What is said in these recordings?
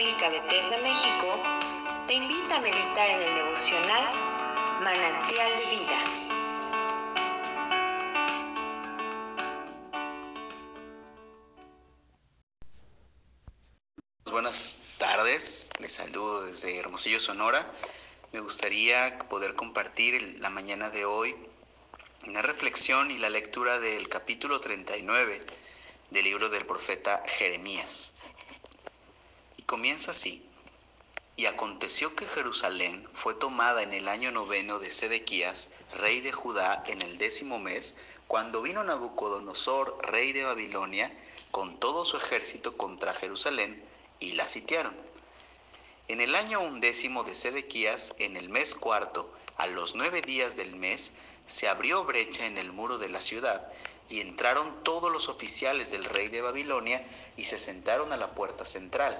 Evangélica Bethesda México te invita a meditar en el devocional Manantial de Vida. Buenas tardes, les saludo desde Hermosillo, Sonora. Me gustaría poder compartir la mañana de hoy una reflexión y la lectura del capítulo 39 del libro del profeta Jeremías. Comienza así. Y aconteció que Jerusalén fue tomada en el año noveno de Sedequías, rey de Judá, en el décimo mes, cuando vino Nabucodonosor, rey de Babilonia, con todo su ejército contra Jerusalén, y la sitiaron. En el año undécimo de Sedequías, en el mes cuarto, a los nueve días del mes, se abrió brecha en el muro de la ciudad, y entraron todos los oficiales del rey de Babilonia y se sentaron a la puerta central.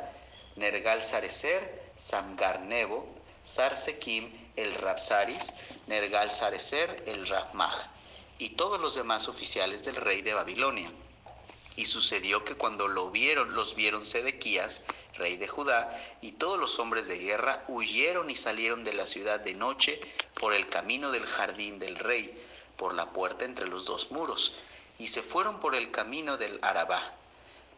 Nergal Sarecer, Samgar Nebo, Sarsekim el Rapsaris, Nergal Sarecer el Rapmaj, y todos los demás oficiales del rey de Babilonia. Y sucedió que cuando lo vieron, los vieron Sedequías, rey de Judá, y todos los hombres de guerra huyeron y salieron de la ciudad de noche por el camino del jardín del rey, por la puerta entre los dos muros, y se fueron por el camino del Arabá.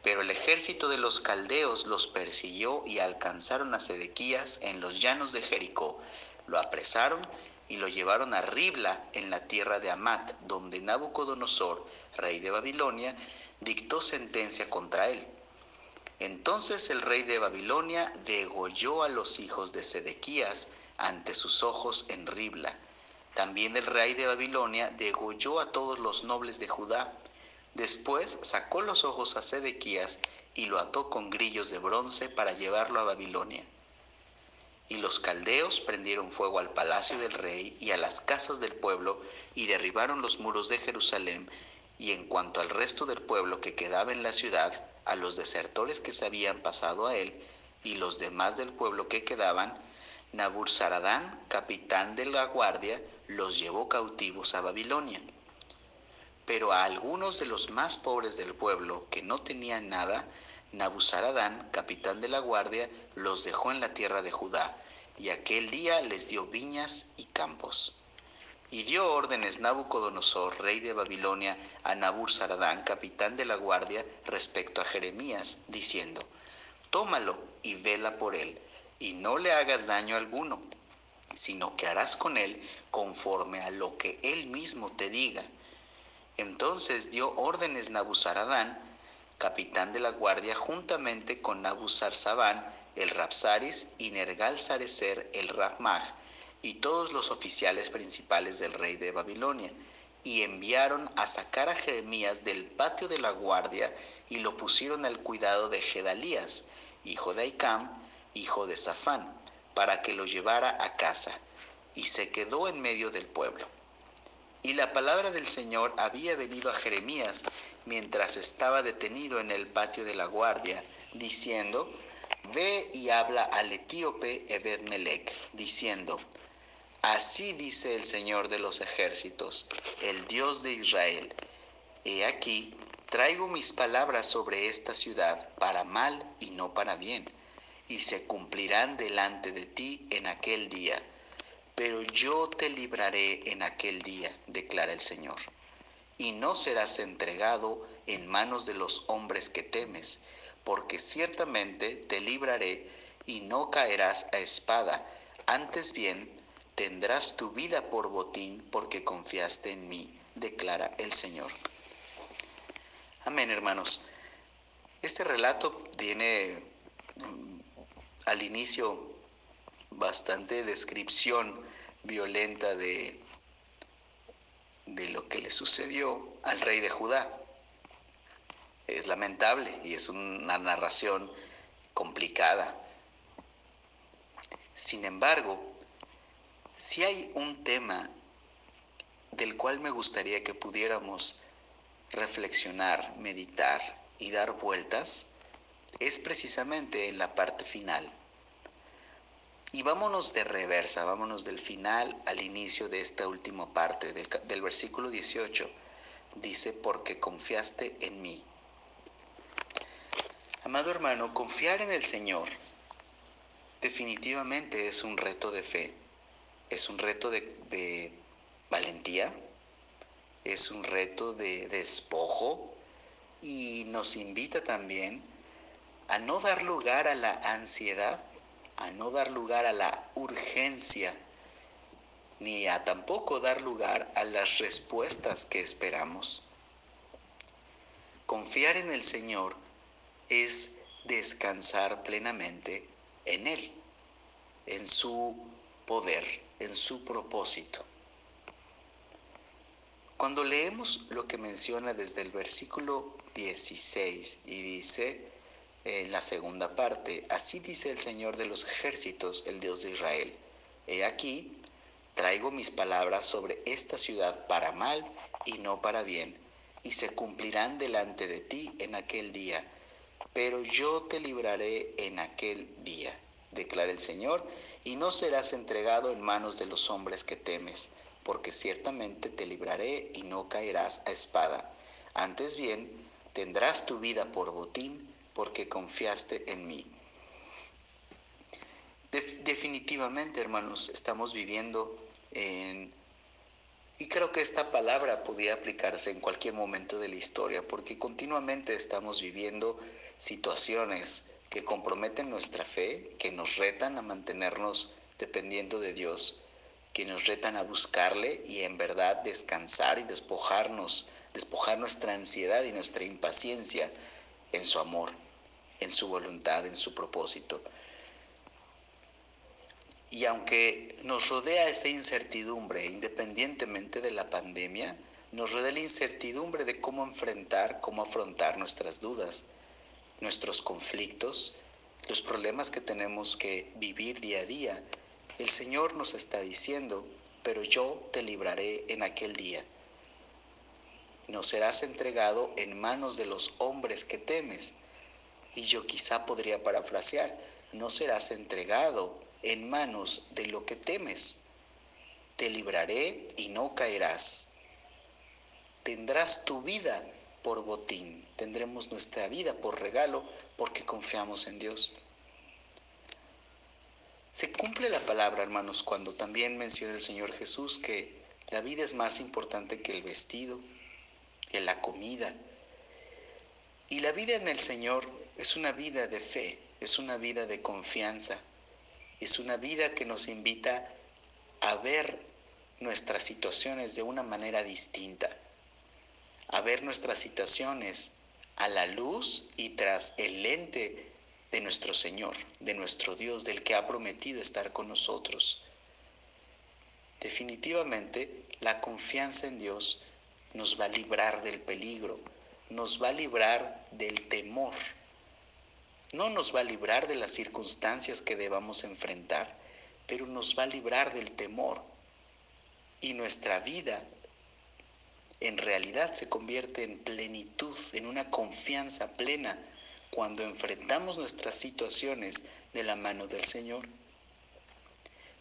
Pero el ejército de los caldeos los persiguió y alcanzaron a Sedequías en los llanos de Jericó. Lo apresaron y lo llevaron a Ribla en la tierra de Amat, donde Nabucodonosor, rey de Babilonia, dictó sentencia contra él. Entonces el rey de Babilonia degolló a los hijos de Sedequías ante sus ojos en Ribla. También el rey de Babilonia degolló a todos los nobles de Judá. Después sacó los ojos a Sedequías y lo ató con grillos de bronce para llevarlo a Babilonia. Y los caldeos prendieron fuego al palacio del rey y a las casas del pueblo y derribaron los muros de Jerusalén y en cuanto al resto del pueblo que quedaba en la ciudad, a los desertores que se habían pasado a él, y los demás del pueblo que quedaban, Naburzaradán, capitán de la guardia, los llevó cautivos a Babilonia. Pero a algunos de los más pobres del pueblo, que no tenían nada, Nabuzaradán, capitán de la guardia, los dejó en la tierra de Judá, y aquel día les dio viñas y campos. Y dio órdenes Nabucodonosor, rey de Babilonia, a Nabuzaradán, capitán de la guardia, respecto a Jeremías, diciendo, Tómalo y vela por él, y no le hagas daño alguno, sino que harás con él conforme a lo que él mismo te diga. Entonces dio órdenes Nabuzaradán, capitán de la guardia, juntamente con Nabuzarzabán, el Rapsaris, y Nergal Sarecer, el Rapmaj, y todos los oficiales principales del rey de Babilonia, y enviaron a sacar a Jeremías del patio de la guardia y lo pusieron al cuidado de Gedalías, hijo de Aicam, hijo de Safán, para que lo llevara a casa, y se quedó en medio del pueblo. Y la palabra del Señor había venido a Jeremías mientras estaba detenido en el patio de la guardia, diciendo, Ve y habla al etíope Ebed-Melech, diciendo, Así dice el Señor de los ejércitos, el Dios de Israel. He aquí, traigo mis palabras sobre esta ciudad para mal y no para bien, y se cumplirán delante de ti en aquel día. Pero yo te libraré en aquel día, declara el Señor, y no serás entregado en manos de los hombres que temes, porque ciertamente te libraré y no caerás a espada, antes bien tendrás tu vida por botín porque confiaste en mí, declara el Señor. Amén, hermanos. Este relato tiene mm, al inicio bastante descripción violenta de, de lo que le sucedió al rey de Judá. Es lamentable y es una narración complicada. Sin embargo, si hay un tema del cual me gustaría que pudiéramos reflexionar, meditar y dar vueltas, es precisamente en la parte final. Y vámonos de reversa, vámonos del final al inicio de esta última parte, del, del versículo 18. Dice, porque confiaste en mí. Amado hermano, confiar en el Señor Definitivamente es un reto de fe, es un reto de, valentía, es un reto de despojo y nos invita también a no dar lugar a la ansiedad, a no dar lugar a la urgencia, ni a tampoco dar lugar a las respuestas que esperamos. Confiar en el Señor es descansar plenamente en Él, en su poder, en su propósito. Cuando leemos lo que menciona desde el versículo 16 y dice en la segunda parte, así dice el Señor de los ejércitos, el Dios de Israel, he aquí, traigo mis palabras sobre esta ciudad para mal y no para bien y se cumplirán delante de ti en aquel día. Pero yo te libraré en aquel día, declara el Señor, y no serás entregado en manos de los hombres que temes, porque ciertamente te libraré y no caerás a espada. Antes bien, tendrás tu vida por botín, porque confiaste en mí. definitivamente, hermanos, estamos viviendo en y creo que esta palabra podía aplicarse en cualquier momento de la historia, porque continuamente estamos viviendo situaciones que comprometen nuestra fe, que nos retan a mantenernos dependiendo de Dios, que nos retan a buscarle y en verdad descansar y despojarnos, despojar nuestra ansiedad y nuestra impaciencia en su amor, en su voluntad, en su propósito. Y aunque nos rodea esa incertidumbre, independientemente de la pandemia, nos rodea la incertidumbre de cómo enfrentar, cómo afrontar nuestras dudas, nuestros conflictos, los problemas que tenemos que vivir día a día. El Señor nos está diciendo, pero yo te libraré en aquel día. No serás entregado en manos de los hombres que temes. Y yo quizá podría parafrasear, no serás entregado en manos de lo que temes. Te libraré y no caerás. Tendrás tu vida por botín, tendremos nuestra vida por regalo porque confiamos en Dios. Se cumple la palabra, hermanos, cuando también menciona el Señor Jesús que la vida es más importante que el vestido, que la comida. Y la vida en el Señor es una vida de fe, es una vida de confianza, es una vida que nos invita a ver nuestras situaciones de una manera distinta, a ver nuestras situaciones a la luz y tras el lente de nuestro Señor, de nuestro Dios, del que ha prometido estar con nosotros. Definitivamente, la confianza en Dios nos va a librar del peligro, nos va a librar del temor no nos va a librar de las circunstancias que debamos enfrentar, pero nos va a librar del temor. Y nuestra vida en realidad se convierte en plenitud, en una confianza plena cuando enfrentamos nuestras situaciones de la mano del Señor.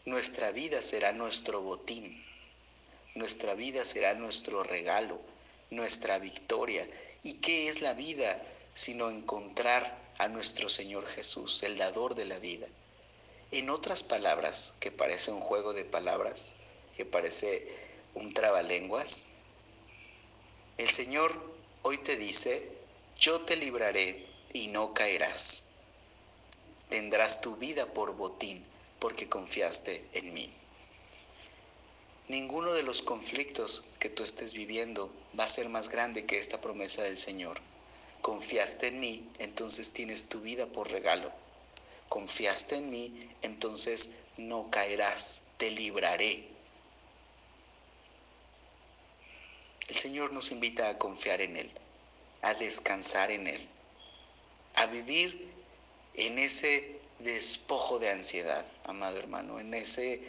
Nuestra vida será nuestro botín, nuestra vida será nuestro regalo, nuestra victoria. ¿Y qué es la vida sino encontrar a nuestro Señor Jesús, el dador de la vida. En otras palabras, que parece un juego de palabras, que parece un trabalenguas, el Señor hoy te dice, yo te libraré y no caerás. Tendrás tu vida por botín porque confiaste en mí. Ninguno de los conflictos que tú estés viviendo va a ser más grande que esta promesa del Señor Confiaste en mí, entonces tienes tu vida por regalo. Confiaste en mí, entonces no caerás, te libraré. El Señor nos invita a confiar en Él, a descansar en Él, a vivir en ese despojo de ansiedad, amado hermano, en, ese,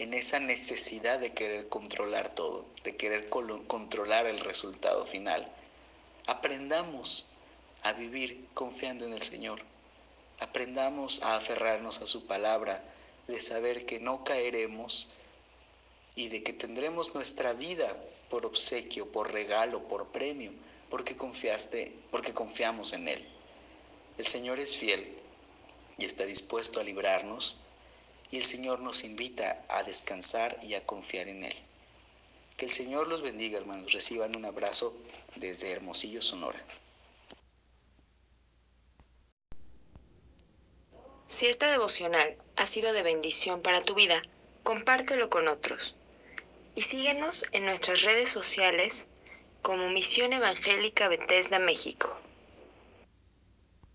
en esa necesidad de querer controlar todo, de querer controlar el resultado final. Aprendamos a vivir confiando en el Señor. Aprendamos a aferrarnos a su palabra, de saber que no caeremos y de que tendremos nuestra vida por obsequio, por regalo, por premio, porque confiaste, porque confiamos en él. El Señor es fiel y está dispuesto a librarnos y el Señor nos invita a descansar y a confiar en Él. Que el Señor los bendiga, hermanos. Reciban un abrazo desde Hermosillo, Sonora. Si esta devocional ha sido de bendición para tu vida, compártelo con otros. Y síguenos en nuestras redes sociales como Misión Evangélica Bethesda México.